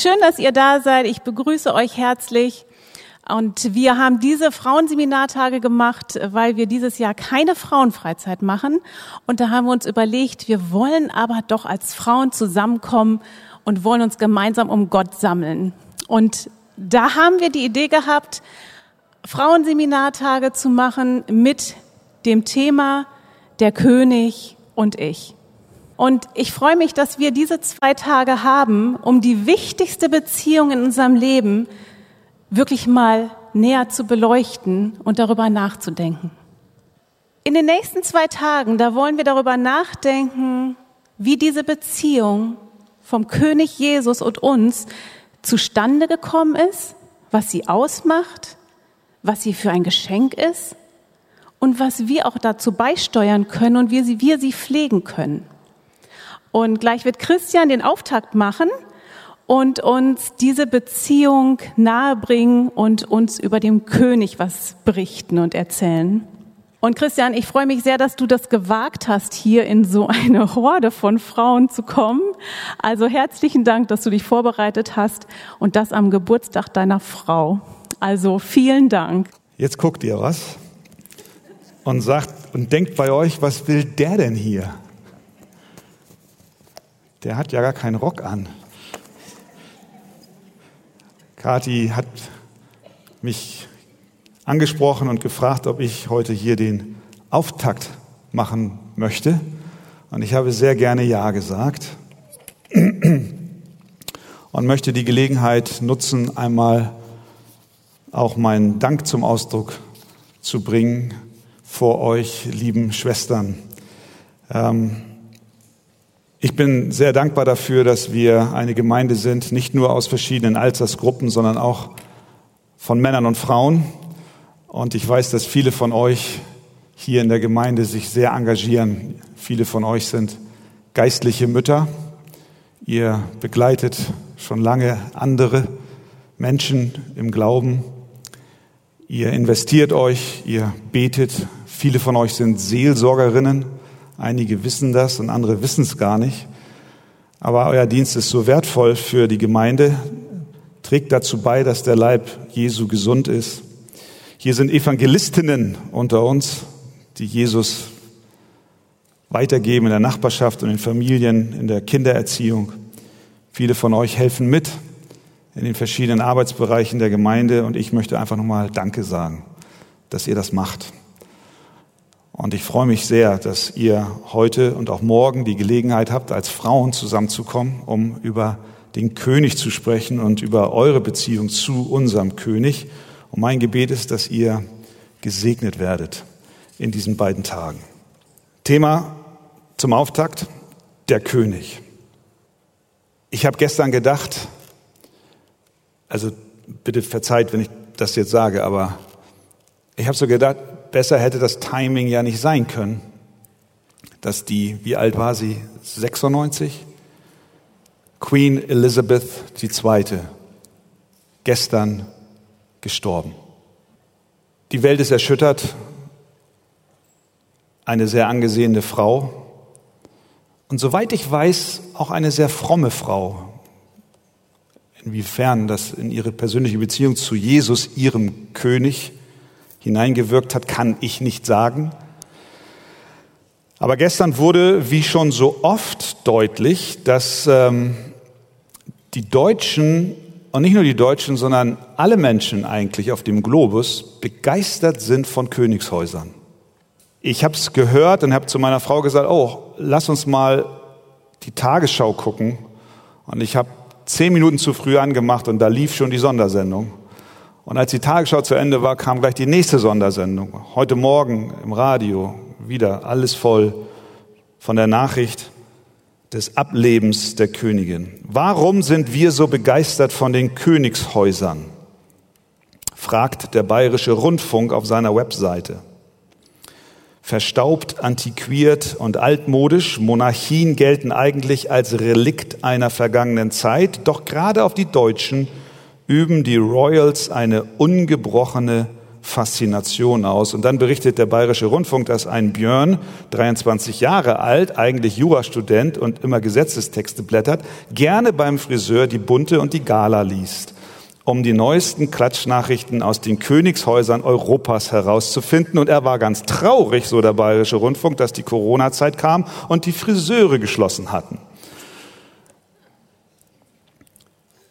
Schön, dass ihr da seid. Ich begrüße euch herzlich. Und wir haben diese Frauenseminartage gemacht, weil wir dieses Jahr keine Frauenfreizeit machen. Und da haben wir uns überlegt, wir wollen aber doch als Frauen zusammenkommen und wollen uns gemeinsam um Gott sammeln. Und da haben wir die Idee gehabt, Frauenseminartage zu machen mit dem Thema der König und ich. Und ich freue mich, dass wir diese zwei Tage haben, um die wichtigste Beziehung in unserem Leben wirklich mal näher zu beleuchten und darüber nachzudenken. In den nächsten zwei Tagen, da wollen wir darüber nachdenken, wie diese Beziehung vom König Jesus und uns zustande gekommen ist, was sie ausmacht, was sie für ein Geschenk ist und was wir auch dazu beisteuern können und wie wir sie pflegen können. Und gleich wird Christian den Auftakt machen und uns diese Beziehung nahebringen und uns über den König was berichten und erzählen. Und Christian, ich freue mich sehr, dass du das gewagt hast, hier in so eine Horde von Frauen zu kommen. Also herzlichen Dank, dass du dich vorbereitet hast und das am Geburtstag deiner Frau. Also vielen Dank. Jetzt guckt ihr was und sagt und denkt bei euch, was will der denn hier? Der hat ja gar keinen Rock an. Kathi hat mich angesprochen und gefragt, ob ich heute hier den Auftakt machen möchte. Und ich habe sehr gerne Ja gesagt und möchte die Gelegenheit nutzen, einmal auch meinen Dank zum Ausdruck zu bringen vor euch, lieben Schwestern. Ähm, ich bin sehr dankbar dafür, dass wir eine Gemeinde sind, nicht nur aus verschiedenen Altersgruppen, sondern auch von Männern und Frauen. Und ich weiß, dass viele von euch hier in der Gemeinde sich sehr engagieren. Viele von euch sind geistliche Mütter. Ihr begleitet schon lange andere Menschen im Glauben. Ihr investiert euch, ihr betet. Viele von euch sind Seelsorgerinnen Einige wissen das und andere wissen es gar nicht. Aber euer Dienst ist so wertvoll für die Gemeinde, trägt dazu bei, dass der Leib Jesu gesund ist. Hier sind Evangelistinnen unter uns, die Jesus weitergeben in der Nachbarschaft und in Familien, in der Kindererziehung. Viele von euch helfen mit in den verschiedenen Arbeitsbereichen der Gemeinde und ich möchte einfach nochmal Danke sagen, dass ihr das macht. Und ich freue mich sehr, dass ihr heute und auch morgen die Gelegenheit habt, als Frauen zusammenzukommen, um über den König zu sprechen und über eure Beziehung zu unserem König. Und mein Gebet ist, dass ihr gesegnet werdet in diesen beiden Tagen. Thema zum Auftakt, der König. Ich habe gestern gedacht, also bitte verzeiht, wenn ich das jetzt sage, aber ich habe so gedacht, besser hätte das Timing ja nicht sein können, dass die, wie alt war sie? 96? Queen Elizabeth II. gestern gestorben. Die Welt ist erschüttert. Eine sehr angesehene Frau. Und soweit ich weiß, auch eine sehr fromme Frau. Inwiefern das in ihre persönliche Beziehung zu Jesus, ihrem König, hineingewirkt hat, kann ich nicht sagen. Aber gestern wurde, wie schon so oft, deutlich, dass ähm, die Deutschen, und nicht nur die Deutschen, sondern alle Menschen eigentlich auf dem Globus begeistert sind von Königshäusern. Ich habe es gehört und habe zu meiner Frau gesagt, oh, lass uns mal die Tagesschau gucken. Und ich habe zehn Minuten zu früh angemacht und da lief schon die Sondersendung. Und als die Tagesschau zu Ende war, kam gleich die nächste Sondersendung. Heute Morgen im Radio wieder alles voll von der Nachricht des Ablebens der Königin. Warum sind wir so begeistert von den Königshäusern? fragt der Bayerische Rundfunk auf seiner Webseite. Verstaubt, antiquiert und altmodisch, Monarchien gelten eigentlich als Relikt einer vergangenen Zeit, doch gerade auf die Deutschen üben die Royals eine ungebrochene Faszination aus. Und dann berichtet der Bayerische Rundfunk, dass ein Björn, 23 Jahre alt, eigentlich Jurastudent und immer Gesetzestexte blättert, gerne beim Friseur die Bunte und die Gala liest, um die neuesten Klatschnachrichten aus den Königshäusern Europas herauszufinden. Und er war ganz traurig, so der Bayerische Rundfunk, dass die Corona-Zeit kam und die Friseure geschlossen hatten.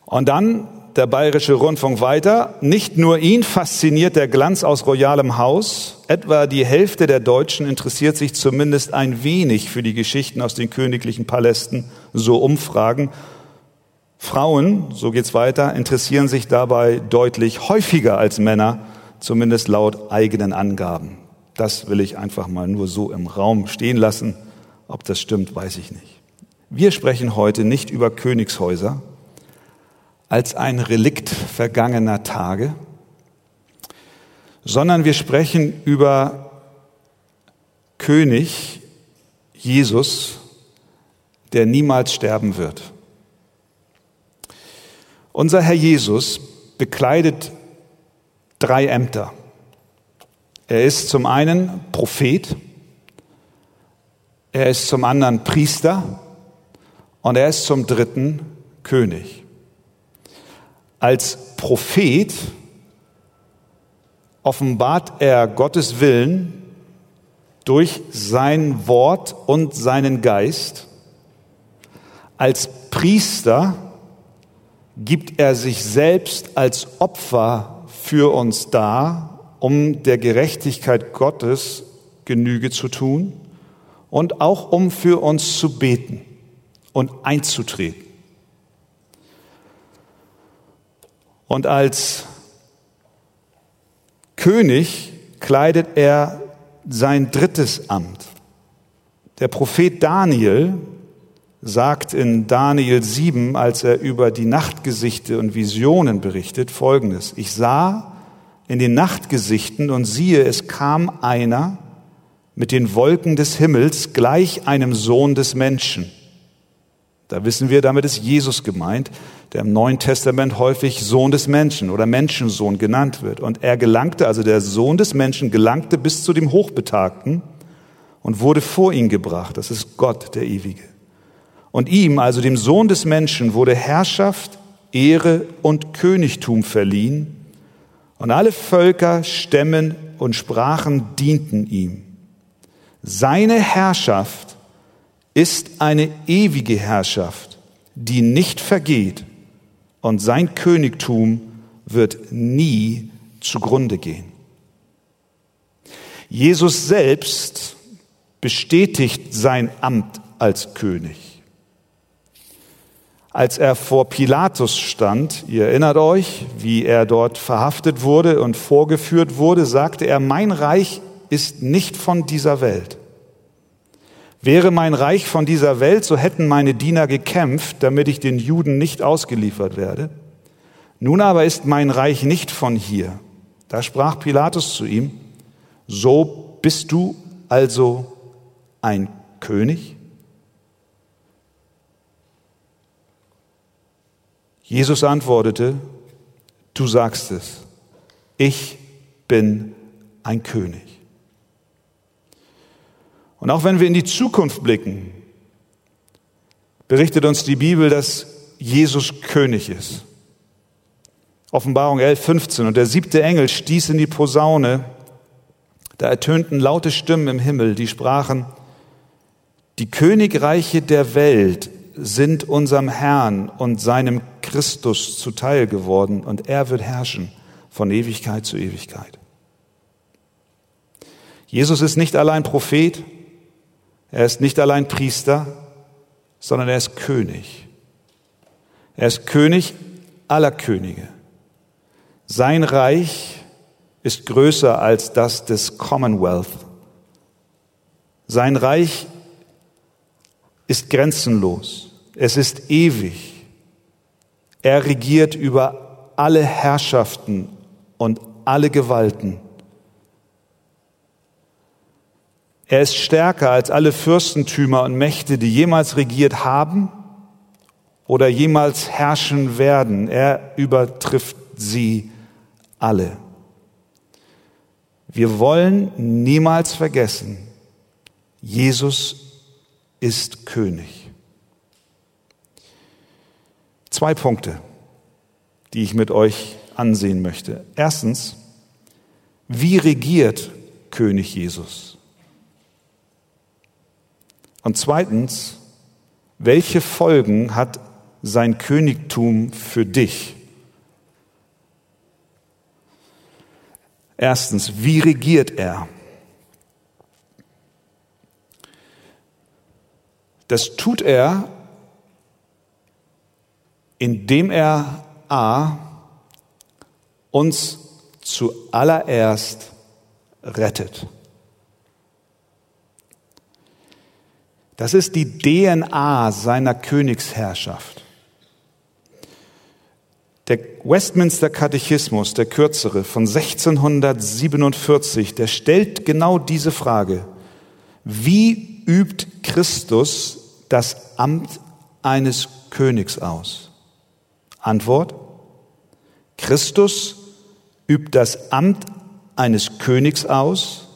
Und dann der Bayerische Rundfunk weiter. Nicht nur ihn fasziniert der Glanz aus royalem Haus. Etwa die Hälfte der Deutschen interessiert sich zumindest ein wenig für die Geschichten aus den königlichen Palästen, so Umfragen. Frauen, so geht's weiter, interessieren sich dabei deutlich häufiger als Männer, zumindest laut eigenen Angaben. Das will ich einfach mal nur so im Raum stehen lassen. Ob das stimmt, weiß ich nicht. Wir sprechen heute nicht über Königshäuser, als ein Relikt vergangener Tage, sondern wir sprechen über König Jesus, der niemals sterben wird. Unser Herr Jesus bekleidet drei Ämter. Er ist zum einen Prophet, er ist zum anderen Priester und er ist zum dritten König als Prophet offenbart er Gottes Willen durch sein Wort und seinen Geist. Als Priester gibt er sich selbst als Opfer für uns dar, um der Gerechtigkeit Gottes Genüge zu tun und auch um für uns zu beten und einzutreten. Und als König kleidet er sein drittes Amt. Der Prophet Daniel sagt in Daniel 7, als er über die Nachtgesichte und Visionen berichtet, Folgendes. Ich sah in den Nachtgesichten und siehe, es kam einer mit den Wolken des Himmels gleich einem Sohn des Menschen. Da wissen wir, damit ist Jesus gemeint der im Neuen Testament häufig Sohn des Menschen oder Menschensohn genannt wird. Und er gelangte, also der Sohn des Menschen gelangte bis zu dem Hochbetagten und wurde vor ihn gebracht. Das ist Gott, der Ewige. Und ihm, also dem Sohn des Menschen, wurde Herrschaft, Ehre und Königtum verliehen. Und alle Völker, Stämmen und Sprachen dienten ihm. Seine Herrschaft ist eine ewige Herrschaft, die nicht vergeht und sein Königtum wird nie zugrunde gehen. Jesus selbst bestätigt sein Amt als König. Als er vor Pilatus stand, ihr erinnert euch, wie er dort verhaftet wurde und vorgeführt wurde, sagte er, mein Reich ist nicht von dieser Welt. Wäre mein Reich von dieser Welt, so hätten meine Diener gekämpft, damit ich den Juden nicht ausgeliefert werde. Nun aber ist mein Reich nicht von hier. Da sprach Pilatus zu ihm, so bist du also ein König? Jesus antwortete, du sagst es, ich bin ein König. Und auch wenn wir in die Zukunft blicken, berichtet uns die Bibel, dass Jesus König ist. Offenbarung 11, 15. Und der siebte Engel stieß in die Posaune. Da ertönten laute Stimmen im Himmel, die sprachen, die Königreiche der Welt sind unserem Herrn und seinem Christus zuteil geworden und er wird herrschen von Ewigkeit zu Ewigkeit. Jesus ist nicht allein Prophet, er ist nicht allein Priester, sondern er ist König. Er ist König aller Könige. Sein Reich ist größer als das des Commonwealth. Sein Reich ist grenzenlos. Es ist ewig. Er regiert über alle Herrschaften und alle Gewalten. Er ist stärker als alle Fürstentümer und Mächte, die jemals regiert haben oder jemals herrschen werden. Er übertrifft sie alle. Wir wollen niemals vergessen, Jesus ist König. Zwei Punkte, die ich mit euch ansehen möchte. Erstens, wie regiert König Jesus? Und zweitens, welche Folgen hat sein Königtum für dich? Erstens, wie regiert er? Das tut er, indem er a uns zuallererst rettet. Das ist die DNA seiner Königsherrschaft. Der Westminster Katechismus, der kürzere von 1647, der stellt genau diese Frage. Wie übt Christus das Amt eines Königs aus? Antwort. Christus übt das Amt eines Königs aus,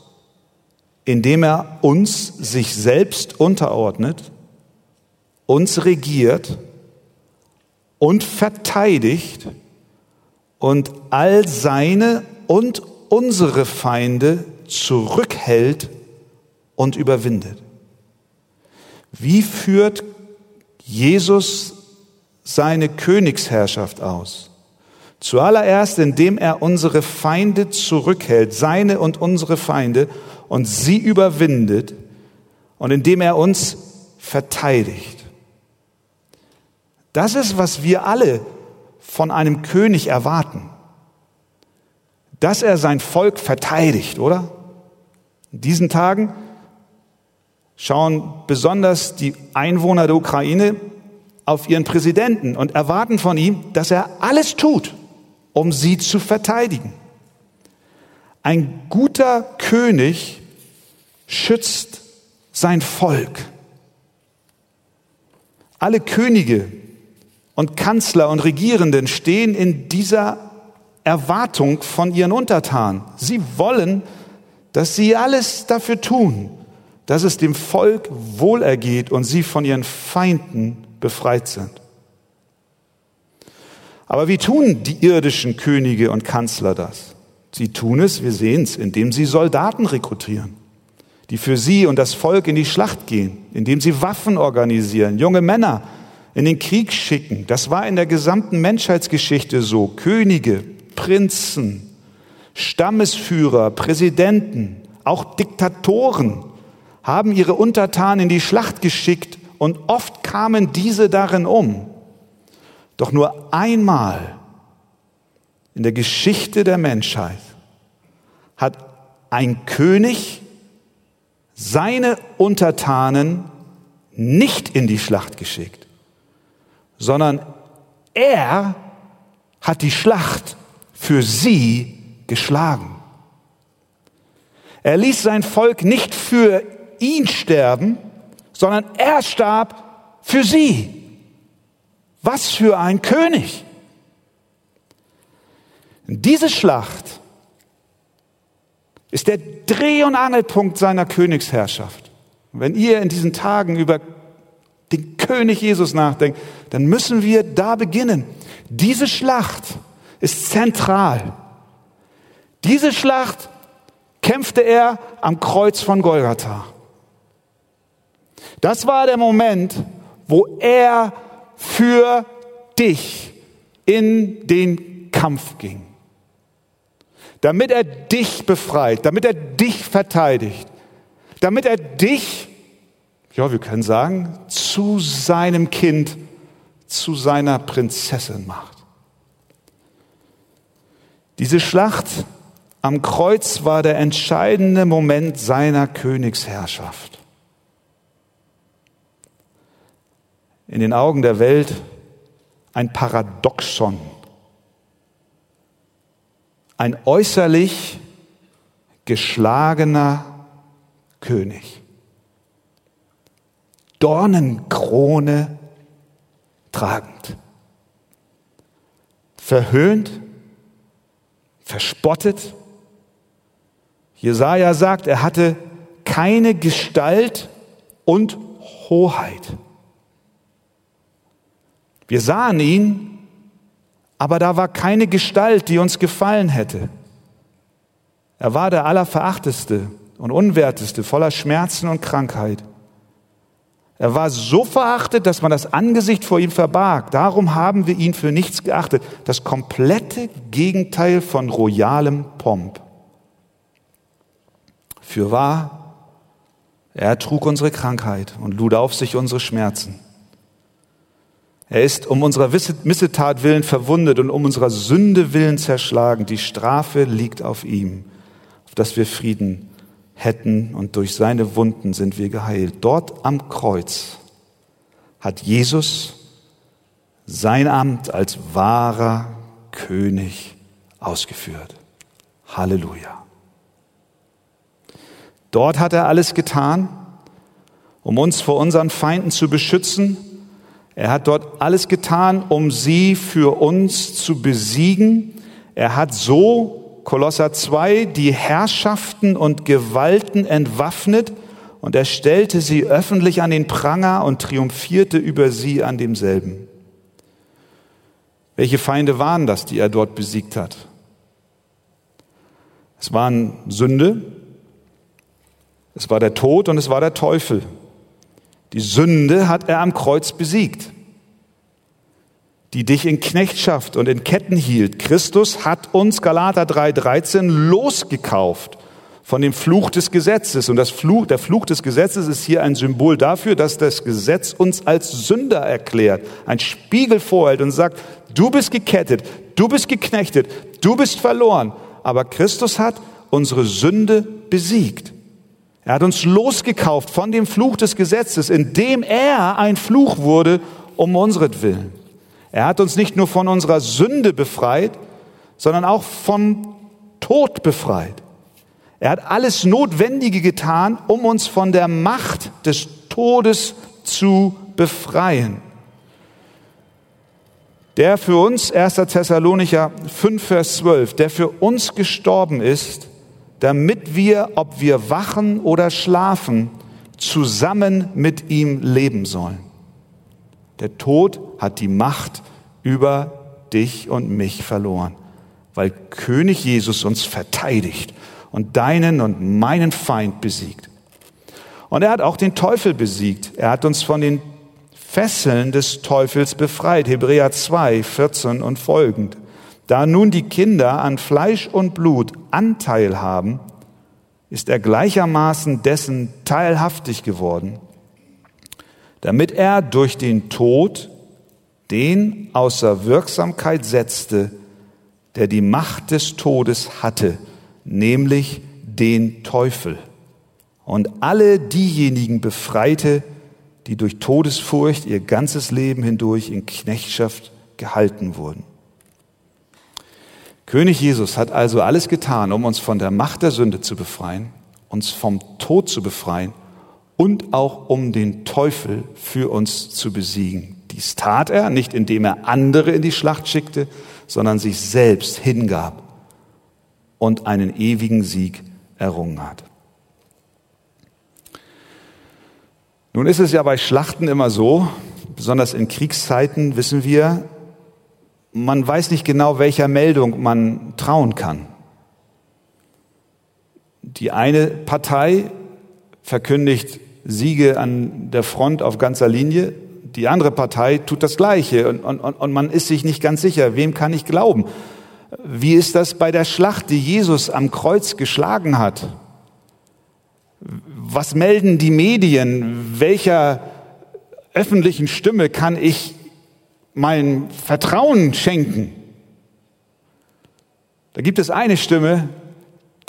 indem er uns sich selbst unterordnet, uns regiert und verteidigt und all seine und unsere Feinde zurückhält und überwindet. Wie führt Jesus seine Königsherrschaft aus? Zuallererst, indem er unsere Feinde zurückhält, seine und unsere Feinde, und sie überwindet und indem er uns verteidigt. Das ist, was wir alle von einem König erwarten. Dass er sein Volk verteidigt, oder? In diesen Tagen schauen besonders die Einwohner der Ukraine auf ihren Präsidenten und erwarten von ihm, dass er alles tut, um sie zu verteidigen. Ein guter König schützt sein Volk. Alle Könige und Kanzler und Regierenden stehen in dieser Erwartung von ihren Untertanen. Sie wollen, dass sie alles dafür tun, dass es dem Volk wohlergeht und sie von ihren Feinden befreit sind. Aber wie tun die irdischen Könige und Kanzler das? Sie tun es, wir sehen es, indem sie Soldaten rekrutieren, die für sie und das Volk in die Schlacht gehen, indem sie Waffen organisieren, junge Männer in den Krieg schicken. Das war in der gesamten Menschheitsgeschichte so. Könige, Prinzen, Stammesführer, Präsidenten, auch Diktatoren haben ihre Untertanen in die Schlacht geschickt und oft kamen diese darin um. Doch nur einmal in der Geschichte der Menschheit hat ein König seine Untertanen nicht in die Schlacht geschickt, sondern er hat die Schlacht für sie geschlagen. Er ließ sein Volk nicht für ihn sterben, sondern er starb für sie. Was für ein König! Diese Schlacht ist der Dreh- und Angelpunkt seiner Königsherrschaft. wenn ihr in diesen Tagen über den König Jesus nachdenkt, dann müssen wir da beginnen. Diese Schlacht ist zentral. Diese Schlacht kämpfte er am Kreuz von Golgatha. Das war der Moment, wo er für dich in den Kampf ging damit er dich befreit, damit er dich verteidigt, damit er dich, ja, wir können sagen, zu seinem Kind, zu seiner Prinzessin macht. Diese Schlacht am Kreuz war der entscheidende Moment seiner Königsherrschaft. In den Augen der Welt ein Paradoxon ein äußerlich geschlagener König. Dornenkrone tragend. Verhöhnt, verspottet, Jesaja sagt, er hatte keine Gestalt und Hoheit. Wir sahen ihn, aber da war keine Gestalt, die uns gefallen hätte. Er war der Allerverachteste und Unwerteste, voller Schmerzen und Krankheit. Er war so verachtet, dass man das Angesicht vor ihm verbarg. Darum haben wir ihn für nichts geachtet. Das komplette Gegenteil von royalem Pomp. Für wahr, er trug unsere Krankheit und lud auf sich unsere Schmerzen. Er ist um unserer Missetat willen verwundet und um unserer Sünde willen zerschlagen. Die Strafe liegt auf ihm, auf dass wir Frieden hätten und durch seine Wunden sind wir geheilt. Dort am Kreuz hat Jesus sein Amt als wahrer König ausgeführt. Halleluja. Dort hat er alles getan, um uns vor unseren Feinden zu beschützen. Er hat dort alles getan, um sie für uns zu besiegen. Er hat so Kolosser 2 die Herrschaften und Gewalten entwaffnet und er stellte sie öffentlich an den Pranger und triumphierte über sie an demselben. Welche Feinde waren das, die er dort besiegt hat? Es waren Sünde, es war der Tod und es war der Teufel. Die Sünde hat er am Kreuz besiegt die dich in Knechtschaft und in Ketten hielt. Christus hat uns, Galater 3,13, losgekauft von dem Fluch des Gesetzes. Und das Fluch, der Fluch des Gesetzes ist hier ein Symbol dafür, dass das Gesetz uns als Sünder erklärt, ein Spiegel vorhält und sagt, du bist gekettet, du bist geknechtet, du bist verloren. Aber Christus hat unsere Sünde besiegt. Er hat uns losgekauft von dem Fluch des Gesetzes, indem er ein Fluch wurde um unsretwillen. Er hat uns nicht nur von unserer Sünde befreit, sondern auch von Tod befreit. Er hat alles Notwendige getan, um uns von der Macht des Todes zu befreien. Der für uns, 1. Thessalonicher 5, Vers 12, der für uns gestorben ist, damit wir, ob wir wachen oder schlafen, zusammen mit ihm leben sollen. Der Tod hat die Macht über dich und mich verloren, weil König Jesus uns verteidigt und deinen und meinen Feind besiegt. Und er hat auch den Teufel besiegt. Er hat uns von den Fesseln des Teufels befreit. Hebräer 2, 14 und folgend. Da nun die Kinder an Fleisch und Blut Anteil haben, ist er gleichermaßen dessen teilhaftig geworden, damit er durch den Tod den außer Wirksamkeit setzte, der die Macht des Todes hatte, nämlich den Teufel, und alle diejenigen befreite, die durch Todesfurcht ihr ganzes Leben hindurch in Knechtschaft gehalten wurden. König Jesus hat also alles getan, um uns von der Macht der Sünde zu befreien, uns vom Tod zu befreien und auch um den Teufel für uns zu besiegen. Dies tat er nicht, indem er andere in die Schlacht schickte, sondern sich selbst hingab und einen ewigen Sieg errungen hat. Nun ist es ja bei Schlachten immer so, besonders in Kriegszeiten wissen wir, man weiß nicht genau, welcher Meldung man trauen kann. Die eine Partei verkündigt Siege an der Front auf ganzer Linie, die andere Partei tut das Gleiche und, und, und man ist sich nicht ganz sicher, wem kann ich glauben. Wie ist das bei der Schlacht, die Jesus am Kreuz geschlagen hat? Was melden die Medien? Welcher öffentlichen Stimme kann ich mein Vertrauen schenken? Da gibt es eine Stimme,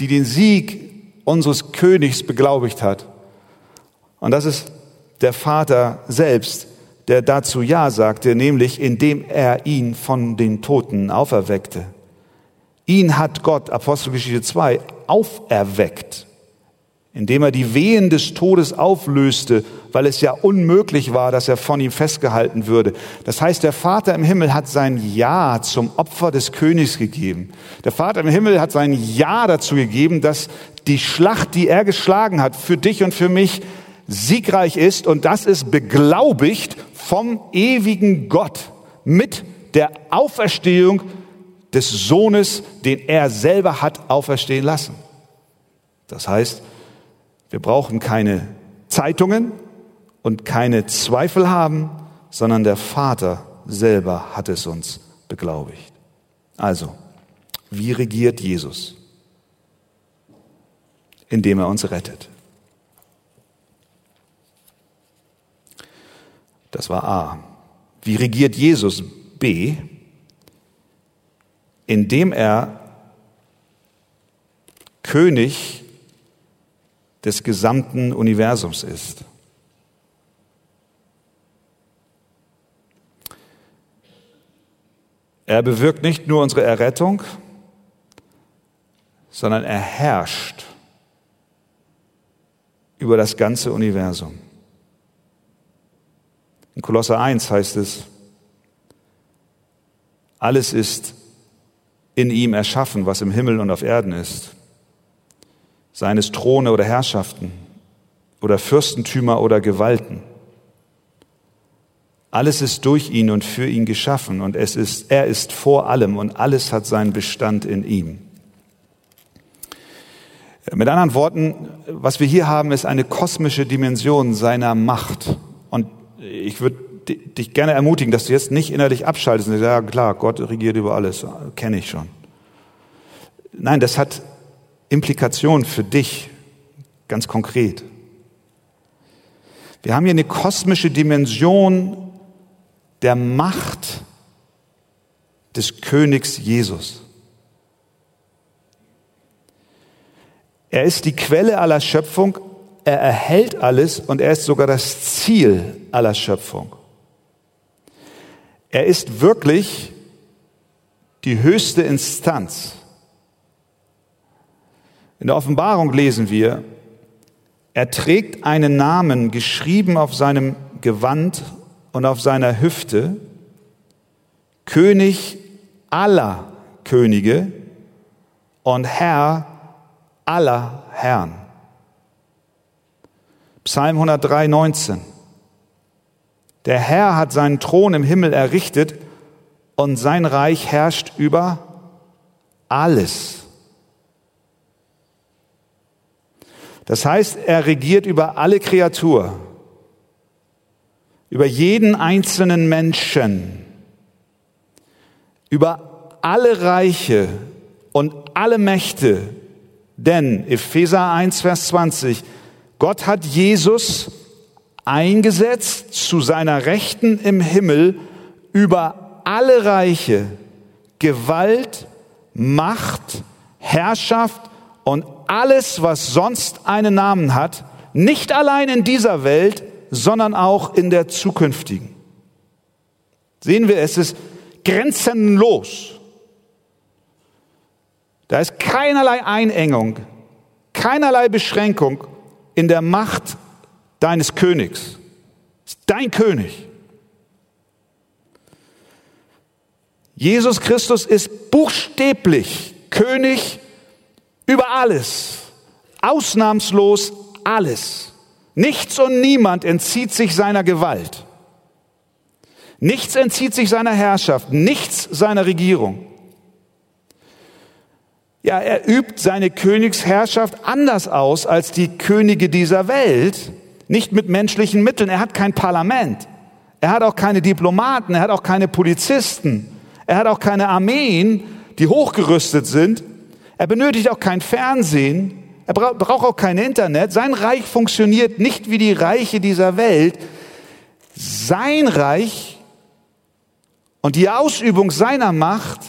die den Sieg unseres Königs beglaubigt hat. Und das ist der Vater selbst, der dazu Ja sagte, nämlich indem er ihn von den Toten auferweckte. Ihn hat Gott, Apostelgeschichte 2, auferweckt, indem er die Wehen des Todes auflöste, weil es ja unmöglich war, dass er von ihm festgehalten würde. Das heißt, der Vater im Himmel hat sein Ja zum Opfer des Königs gegeben. Der Vater im Himmel hat sein Ja dazu gegeben, dass die Schlacht, die er geschlagen hat, für dich und für mich siegreich ist und das ist beglaubigt vom ewigen Gott mit der Auferstehung des Sohnes, den er selber hat auferstehen lassen. Das heißt, wir brauchen keine Zeitungen und keine Zweifel haben, sondern der Vater selber hat es uns beglaubigt. Also, wie regiert Jesus? Indem er uns rettet. Das war A. Wie regiert Jesus? B. Indem er König des gesamten Universums ist. Er bewirkt nicht nur unsere Errettung, sondern er herrscht über das ganze Universum. In Kolosser 1 heißt es, alles ist in ihm erschaffen, was im Himmel und auf Erden ist. Seines Throne oder Herrschaften oder Fürstentümer oder Gewalten. Alles ist durch ihn und für ihn geschaffen und es ist, er ist vor allem und alles hat seinen Bestand in ihm. Mit anderen Worten, was wir hier haben, ist eine kosmische Dimension seiner Macht. Und ich würde dich gerne ermutigen, dass du jetzt nicht innerlich abschaltest und sagst, ja klar, Gott regiert über alles, kenne ich schon. Nein, das hat Implikationen für dich, ganz konkret. Wir haben hier eine kosmische Dimension der Macht des Königs Jesus. Er ist die Quelle aller Schöpfung, er erhält alles und er ist sogar das Ziel aller Schöpfung. Er ist wirklich die höchste Instanz. In der Offenbarung lesen wir, er trägt einen Namen geschrieben auf seinem Gewand und auf seiner Hüfte, König aller Könige und Herr aller Herren. Psalm 103, 19. Der Herr hat seinen Thron im Himmel errichtet und sein Reich herrscht über alles. Das heißt, er regiert über alle Kreatur über jeden einzelnen Menschen, über alle Reiche und alle Mächte. Denn Epheser 1, Vers 20, Gott hat Jesus eingesetzt zu seiner Rechten im Himmel über alle Reiche, Gewalt, Macht, Herrschaft und alles, was sonst einen Namen hat, nicht allein in dieser Welt, sondern auch in der zukünftigen. Sehen wir, es ist grenzenlos. Da ist keinerlei Einengung, keinerlei Beschränkung in der Macht deines Königs. ist dein König. Jesus Christus ist buchstäblich König über alles, ausnahmslos alles. Nichts und niemand entzieht sich seiner Gewalt. Nichts entzieht sich seiner Herrschaft, nichts seiner Regierung. Ja, er übt seine Königsherrschaft anders aus als die Könige dieser Welt, nicht mit menschlichen Mitteln. Er hat kein Parlament, er hat auch keine Diplomaten, er hat auch keine Polizisten, er hat auch keine Armeen, die hochgerüstet sind. Er benötigt auch kein Fernsehen, er braucht auch kein Internet. Sein Reich funktioniert nicht wie die Reiche dieser Welt. Sein Reich und die Ausübung seiner Macht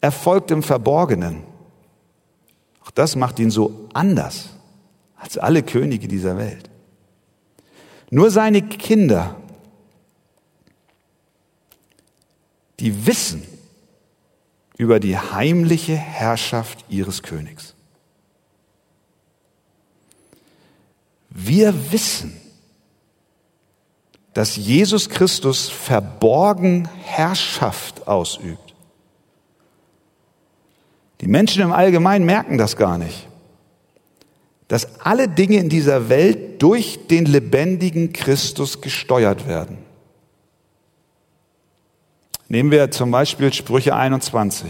erfolgt im Verborgenen. Auch das macht ihn so anders als alle Könige dieser Welt. Nur seine Kinder, die wissen über die heimliche Herrschaft ihres Königs. Wir wissen, dass Jesus Christus verborgen Herrschaft ausübt. Die Menschen im Allgemeinen merken das gar nicht. dass alle Dinge in dieser Welt durch den lebendigen Christus gesteuert werden. Nehmen wir zum Beispiel Sprüche 21.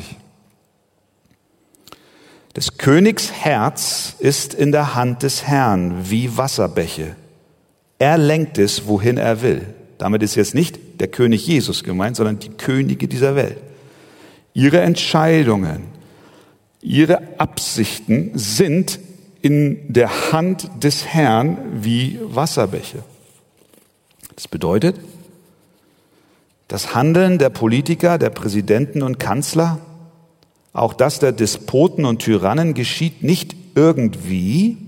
Des Königs Herz ist in der Hand des Herrn wie Wasserbäche. Er lenkt es, wohin er will. Damit ist jetzt nicht der König Jesus gemeint, sondern die Könige dieser Welt. Ihre Entscheidungen, ihre Absichten sind in der Hand des Herrn wie Wasserbäche. Das bedeutet, das Handeln der Politiker, der Präsidenten und Kanzler, auch das der Despoten und Tyrannen geschieht nicht irgendwie,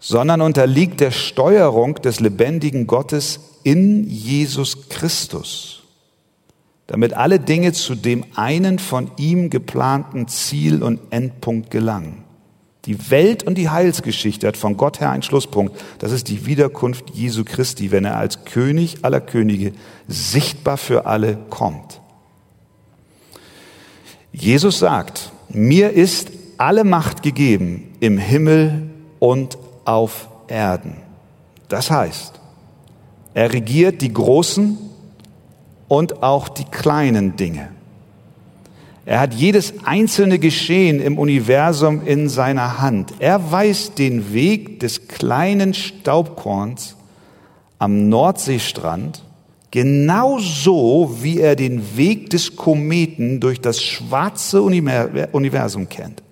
sondern unterliegt der Steuerung des lebendigen Gottes in Jesus Christus, damit alle Dinge zu dem einen von ihm geplanten Ziel und Endpunkt gelangen. Die Welt und die Heilsgeschichte hat von Gott her einen Schlusspunkt. Das ist die Wiederkunft Jesu Christi, wenn er als König aller Könige sichtbar für alle kommt. Jesus sagt, mir ist alle Macht gegeben im Himmel und auf Erden. Das heißt, er regiert die großen und auch die kleinen Dinge. Er hat jedes einzelne Geschehen im Universum in seiner Hand. Er weiß den Weg des kleinen Staubkorns am Nordseestrand genauso, wie er den Weg des Kometen durch das schwarze Universum kennt.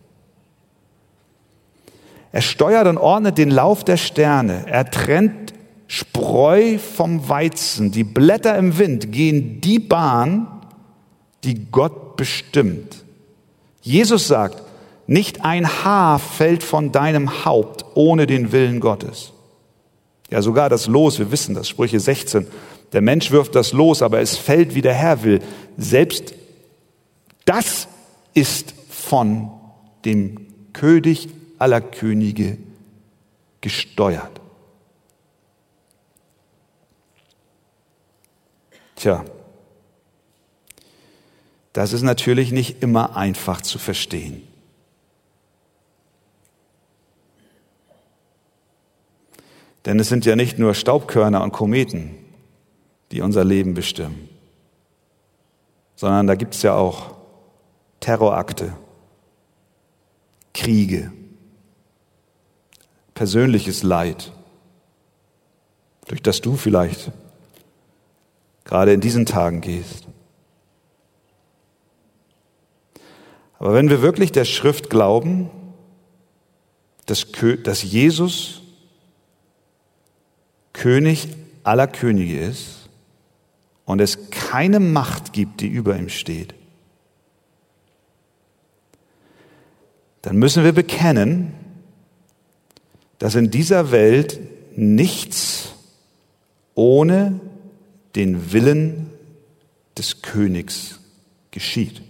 Er steuert und ordnet den Lauf der Sterne. Er trennt Spreu vom Weizen. Die Blätter im Wind gehen die Bahn, die Gott bestimmt. Jesus sagt, nicht ein Haar fällt von deinem Haupt ohne den Willen Gottes. Ja, sogar das Los, wir wissen das, Sprüche 16. Der Mensch wirft das Los, aber es fällt, wie der Herr will. Selbst das ist von dem König aller Könige gesteuert. Tja, das ist natürlich nicht immer einfach zu verstehen. Denn es sind ja nicht nur Staubkörner und Kometen, die unser Leben bestimmen, sondern da gibt es ja auch Terrorakte, Kriege, persönliches Leid, durch das du vielleicht gerade in diesen Tagen gehst. Aber wenn wir wirklich der Schrift glauben, dass, Jesus König aller Könige ist und es keine Macht gibt, die über ihm steht, dann müssen wir bekennen, dass in dieser Welt nichts ohne den Willen des Königs geschieht.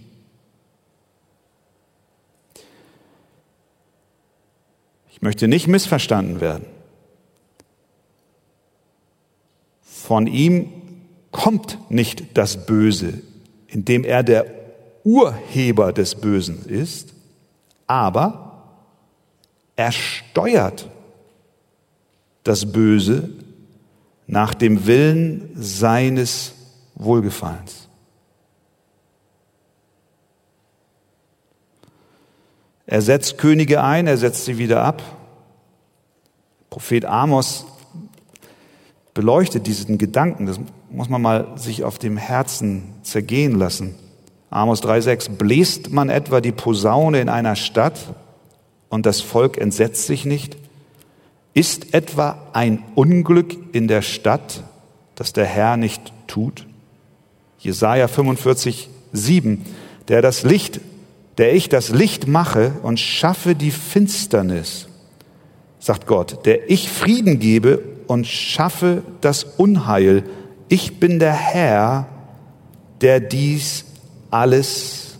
Ich möchte nicht missverstanden werden. Von ihm kommt nicht das Böse, indem er der Urheber des Bösen ist, aber er steuert das Böse nach dem Willen seines Wohlgefallens. Er setzt Könige ein, er setzt sie wieder ab. Prophet Amos beleuchtet diesen Gedanken, das muss man mal sich auf dem Herzen zergehen lassen. Amos 3,6, bläst man etwa die Posaune in einer Stadt und das Volk entsetzt sich nicht? Ist etwa ein Unglück in der Stadt, das der Herr nicht tut? Jesaja 45, 7, der das Licht der ich das Licht mache und schaffe die Finsternis, sagt Gott, der ich Frieden gebe und schaffe das Unheil. Ich bin der Herr, der dies alles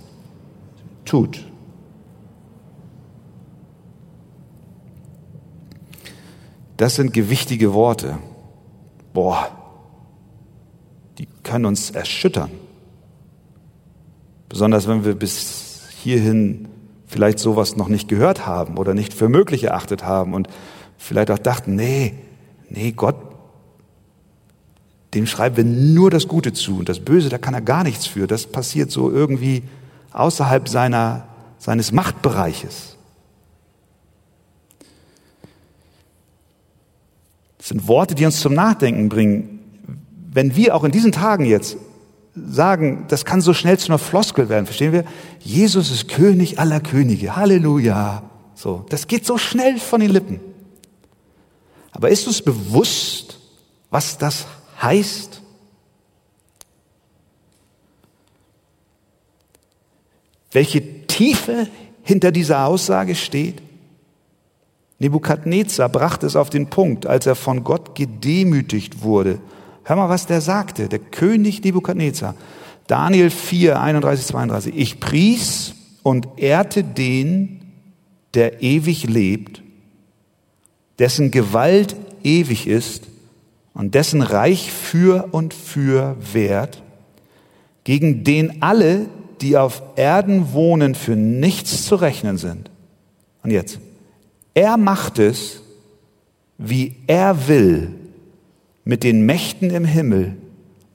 tut. Das sind gewichtige Worte. Boah, die können uns erschüttern. Besonders wenn wir bis hierhin vielleicht sowas noch nicht gehört haben oder nicht für möglich erachtet haben und vielleicht auch dachten, nee, nee, Gott, dem schreiben wir nur das Gute zu und das Böse, da kann er gar nichts für. Das passiert so irgendwie außerhalb seiner, seines Machtbereiches. Das sind Worte, die uns zum Nachdenken bringen. Wenn wir auch in diesen Tagen jetzt sagen, das kann so schnell zu einer Floskel werden, verstehen wir? Jesus ist König aller Könige. Halleluja. So, das geht so schnell von den Lippen. Aber ist uns bewusst, was das heißt? Welche Tiefe hinter dieser Aussage steht? Nebukadnezar brachte es auf den Punkt, als er von Gott gedemütigt wurde. Hör mal, was der sagte, der König Nebukadnezar. Daniel 4, 31, 32. Ich pries und ehrte den, der ewig lebt, dessen Gewalt ewig ist und dessen Reich für und für wert, gegen den alle, die auf Erden wohnen, für nichts zu rechnen sind. Und jetzt, er macht es, wie er will, mit den Mächten im Himmel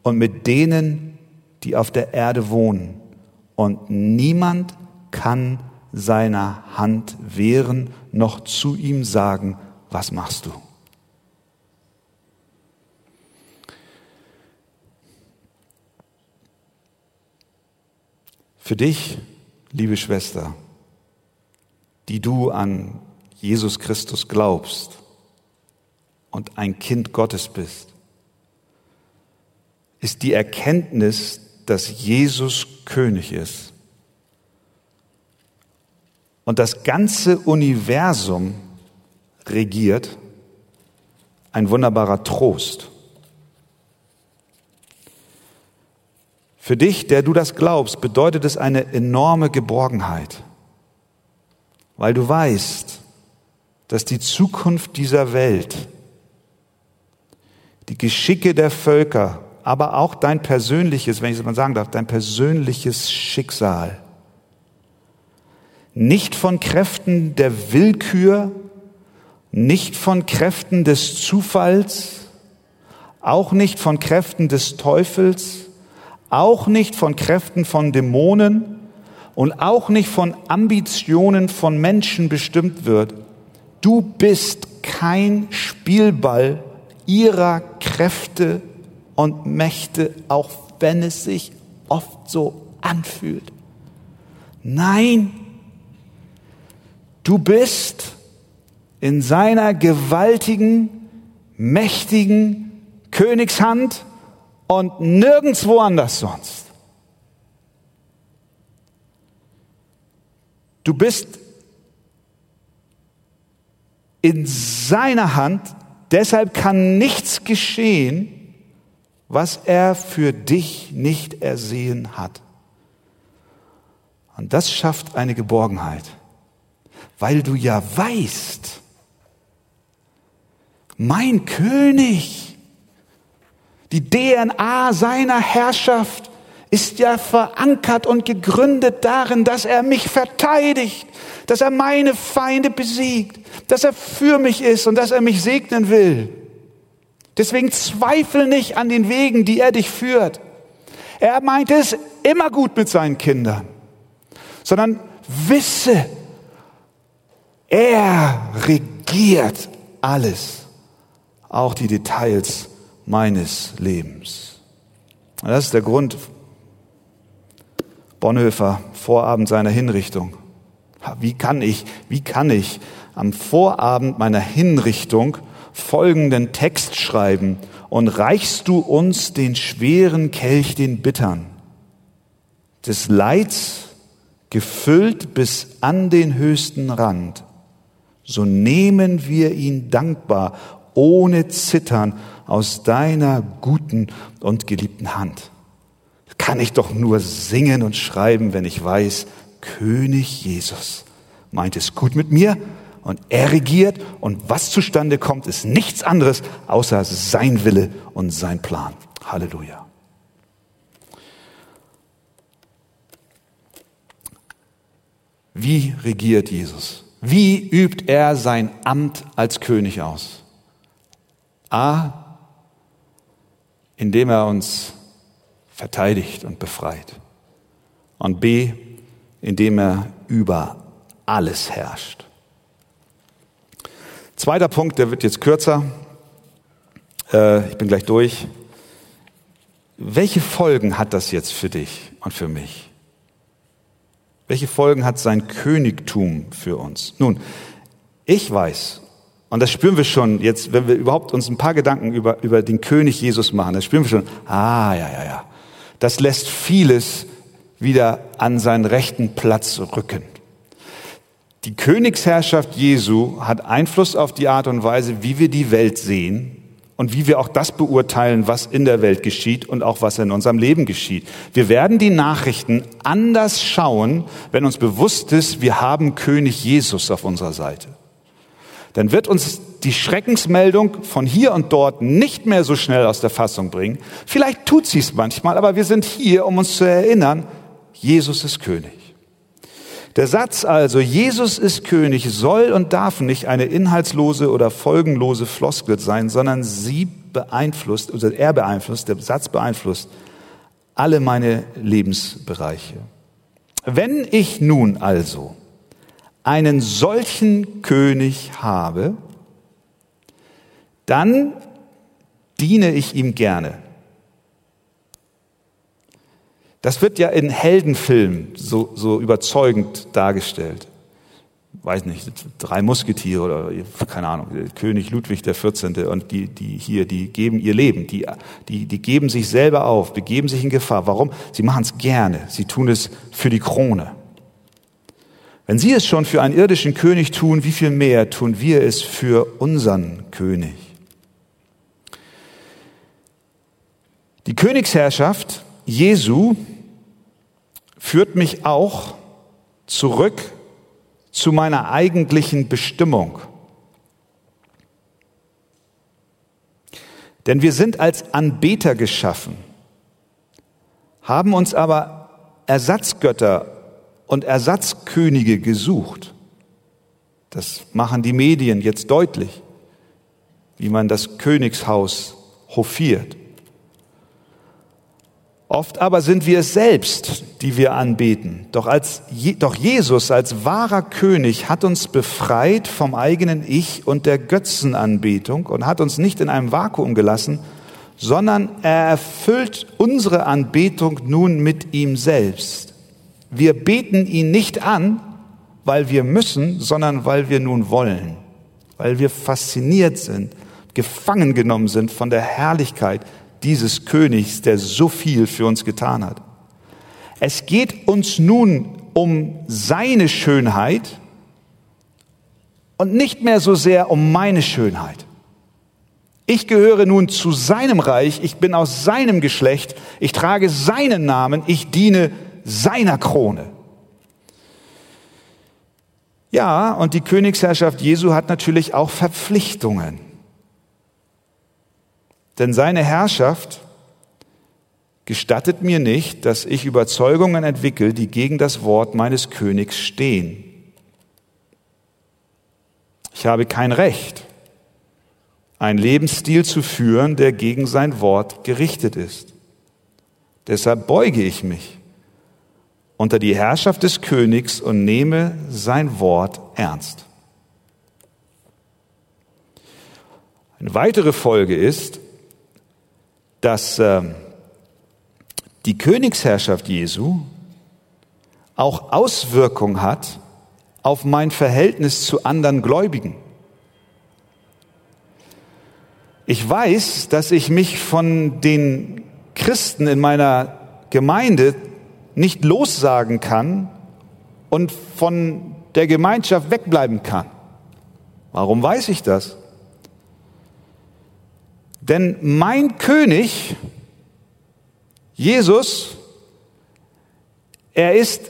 und mit denen, die auf der Erde wohnen. Und niemand kann seiner Hand wehren, noch zu ihm sagen, was machst du? Für dich, liebe Schwester, die du an Jesus Christus glaubst und ein Kind Gottes bist, ist die Erkenntnis, dass Jesus König ist. Und das ganze Universum regiert, ein wunderbarer Trost. Für dich, der du das glaubst, bedeutet es eine enorme Geborgenheit, weil du weißt, dass die Zukunft dieser Welt, die Geschicke der Völker, aber auch dein persönliches, wenn ich es mal sagen darf, dein persönliches Schicksal, nicht von Kräften der Willkür, nicht von Kräften des Zufalls, auch nicht von Kräften des Teufels, auch nicht von Kräften von Dämonen und auch nicht von Ambitionen von Menschen bestimmt wird. Du bist kein Spielball ihrer Kräfte und Mächte, auch wenn es sich oft so anfühlt. Nein, du bist in seiner gewaltigen, mächtigen Königshand und nirgendwo anders sonst. Du bist in seiner Hand, deshalb kann nichts geschehen, was er für dich nicht ersehen hat. Und das schafft eine Geborgenheit, weil du ja weißt, mein König, die DNA seiner Herrschaft ist ja verankert und gegründet darin, dass er mich verteidigt, dass er meine Feinde besiegt, dass er für mich ist und dass er mich segnen will. Deswegen zweifel nicht an den Wegen, die er dich führt. Er meint es immer gut mit seinen Kindern, sondern wisse, er regiert alles, auch die Details meines Lebens. Und das ist der Grund, Bonhoeffer, Vorabend seiner Hinrichtung. Wie kann ich, wie kann ich am Vorabend meiner Hinrichtung folgenden Text schreiben und reichst du uns den schweren Kelch, den bittern, des Leids gefüllt bis an den höchsten Rand, so nehmen wir ihn dankbar, ohne Zittern aus deiner guten und geliebten Hand. Kann ich doch nur singen und schreiben, wenn ich weiß, König Jesus meint es gut mit mir und er regiert und was zustande kommt, ist nichts anderes außer sein Wille und sein Plan. Halleluja. Wie regiert Jesus? Wie übt er sein Amt als König aus? A, indem er uns verteidigt und befreit. Und B, indem er über alles herrscht. Zweiter Punkt, der wird jetzt kürzer. Äh, ich bin gleich durch. Welche Folgen hat das jetzt für dich und für mich? Welche Folgen hat sein Königtum für uns? Nun, ich weiß, und das spüren wir schon jetzt, wenn wir überhaupt uns ein paar Gedanken über, über den König Jesus machen, das spüren wir schon, ah, ja, ja, ja. Das lässt vieles wieder an seinen rechten Platz rücken. Die Königsherrschaft Jesu hat Einfluss auf die Art und Weise, wie wir die Welt sehen und wie wir auch das beurteilen, was in der Welt geschieht und auch was in unserem Leben geschieht. Wir werden die Nachrichten anders schauen, wenn uns bewusst ist, wir haben König Jesus auf unserer Seite. Dann wird uns die Schreckensmeldung von hier und dort nicht mehr so schnell aus der Fassung bringen. Vielleicht tut sie es manchmal, aber wir sind hier, um uns zu erinnern, Jesus ist König. Der Satz also, Jesus ist König, soll und darf nicht eine inhaltslose oder folgenlose Floskel sein, sondern sie beeinflusst, also er beeinflusst, der Satz beeinflusst alle meine Lebensbereiche. Wenn ich nun also einen solchen König habe, dann diene ich ihm gerne. Das wird ja in Heldenfilmen so, so überzeugend dargestellt. Weiß nicht, drei Musketiere oder keine Ahnung, König Ludwig der 14. und die, die hier, die geben ihr Leben, die, die, die geben sich selber auf, begeben sich in Gefahr. Warum? Sie machen es gerne. Sie tun es für die Krone. Wenn sie es schon für einen irdischen König tun, wie viel mehr tun wir es für unseren König? Die Königsherrschaft Jesu führt mich auch zurück zu meiner eigentlichen Bestimmung. Denn wir sind als Anbeter geschaffen, haben uns aber Ersatzgötter und Ersatzkönige gesucht. Das machen die Medien jetzt deutlich, wie man das Königshaus hofiert. Oft aber sind wir es selbst, die wir anbeten. Doch, als, doch Jesus als wahrer König hat uns befreit vom eigenen Ich und der Götzenanbetung und hat uns nicht in einem Vakuum gelassen, sondern er erfüllt unsere Anbetung nun mit ihm selbst. Wir beten ihn nicht an, weil wir müssen, sondern weil wir nun wollen, weil wir fasziniert sind, gefangen genommen sind von der Herrlichkeit dieses Königs, der so viel für uns getan hat. Es geht uns nun um seine Schönheit und nicht mehr so sehr um meine Schönheit. Ich gehöre nun zu seinem Reich, ich bin aus seinem Geschlecht, ich trage seinen Namen, ich diene seiner Krone. Ja, und die Königsherrschaft Jesu hat natürlich auch Verpflichtungen. Denn seine Herrschaft gestattet mir nicht, dass ich Überzeugungen entwickle, die gegen das Wort meines Königs stehen. Ich habe kein Recht, einen Lebensstil zu führen, der gegen sein Wort gerichtet ist. Deshalb beuge ich mich unter die Herrschaft des Königs und nehme sein Wort ernst. Eine weitere Folge ist, dass äh, die Königsherrschaft Jesu auch Auswirkung hat auf mein Verhältnis zu anderen Gläubigen. Ich weiß, dass ich mich von den Christen in meiner Gemeinde nicht lossagen kann und von der Gemeinschaft wegbleiben kann. Warum weiß ich das? Denn mein König, Jesus, er ist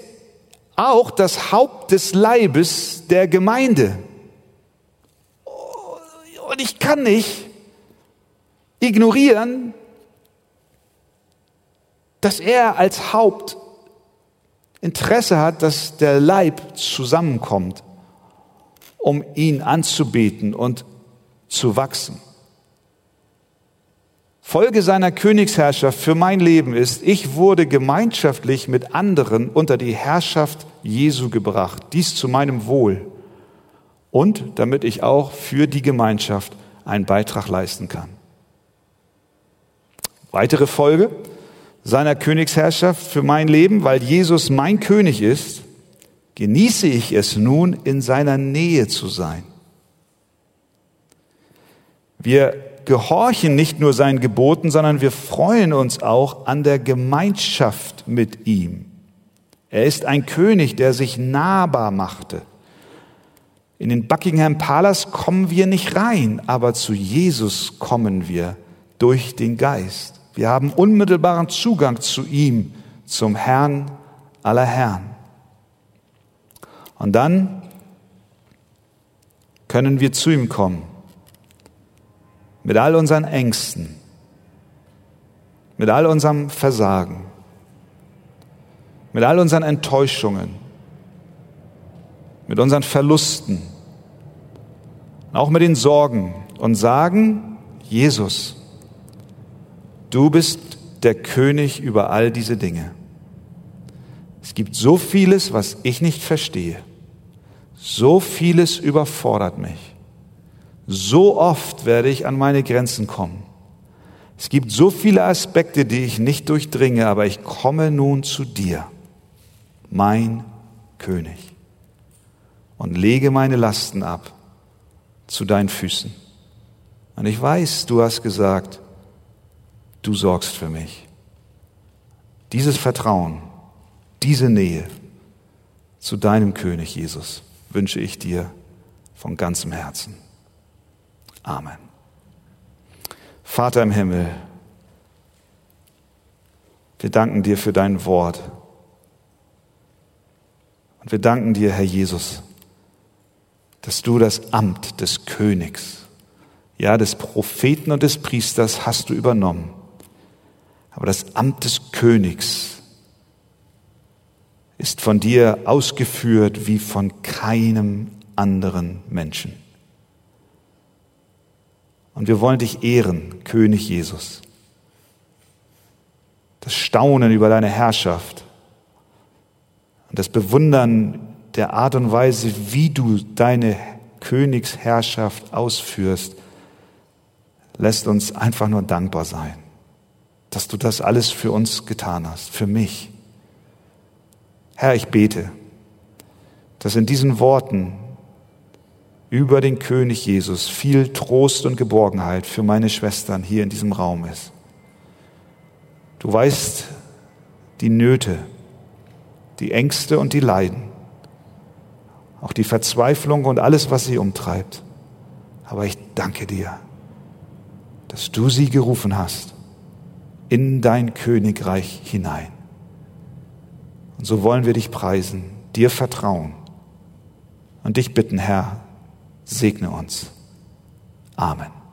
auch das Haupt des Leibes der Gemeinde. Und ich kann nicht ignorieren, dass er als Haupt Interesse hat, dass der Leib zusammenkommt, um ihn anzubeten und zu wachsen. Folge seiner Königsherrschaft für mein Leben ist, ich wurde gemeinschaftlich mit anderen unter die Herrschaft Jesu gebracht. Dies zu meinem Wohl und damit ich auch für die Gemeinschaft einen Beitrag leisten kann. Weitere Folge seiner Königsherrschaft für mein Leben, weil Jesus mein König ist, genieße ich es nun, in seiner Nähe zu sein. Wir gehorchen nicht nur seinen Geboten, sondern wir freuen uns auch an der Gemeinschaft mit ihm. Er ist ein König, der sich nahbar machte. In den Buckingham Palace kommen wir nicht rein, aber zu Jesus kommen wir durch den Geist. Wir haben unmittelbaren Zugang zu ihm, zum Herrn aller Herren. Und dann können wir zu ihm kommen mit all unseren Ängsten, mit all unserem Versagen, mit all unseren Enttäuschungen, mit unseren Verlusten, auch mit den Sorgen und sagen, Jesus, du bist der König über all diese Dinge. Es gibt so vieles, was ich nicht verstehe. So vieles überfordert mich. So oft werde ich an meine Grenzen kommen. Es gibt so viele Aspekte, die ich nicht durchdringe, aber ich komme nun zu dir, mein König, und lege meine Lasten ab zu deinen Füßen. Und ich weiß, du hast gesagt, du sorgst für mich. Dieses Vertrauen, diese Nähe zu deinem König Jesus wünsche ich dir von ganzem Herzen. Amen. Vater im Himmel, wir danken dir für dein Wort. Und wir danken dir, Herr Jesus, dass du das Amt des Königs, ja des Propheten und des Priesters hast du übernommen. Aber das Amt des Königs ist von dir ausgeführt wie von keinem anderen Menschen. Und wir wollen dich ehren, König Jesus. Das Staunen über deine Herrschaft und das Bewundern der Art und Weise, wie du deine Königsherrschaft ausführst, lässt uns einfach nur dankbar sein, dass du das alles für uns getan hast, für mich. Herr, ich bete, dass in diesen Worten über den König Jesus viel Trost und Geborgenheit für meine Schwestern hier in diesem Raum ist. Du weißt die Nöte, die Ängste und die Leiden, auch die Verzweiflung und alles, was sie umtreibt. Aber ich danke dir, dass du sie gerufen hast in dein Königreich hinein. Und so wollen wir dich preisen, dir vertrauen und dich bitten, Herr, segne uns. Amen.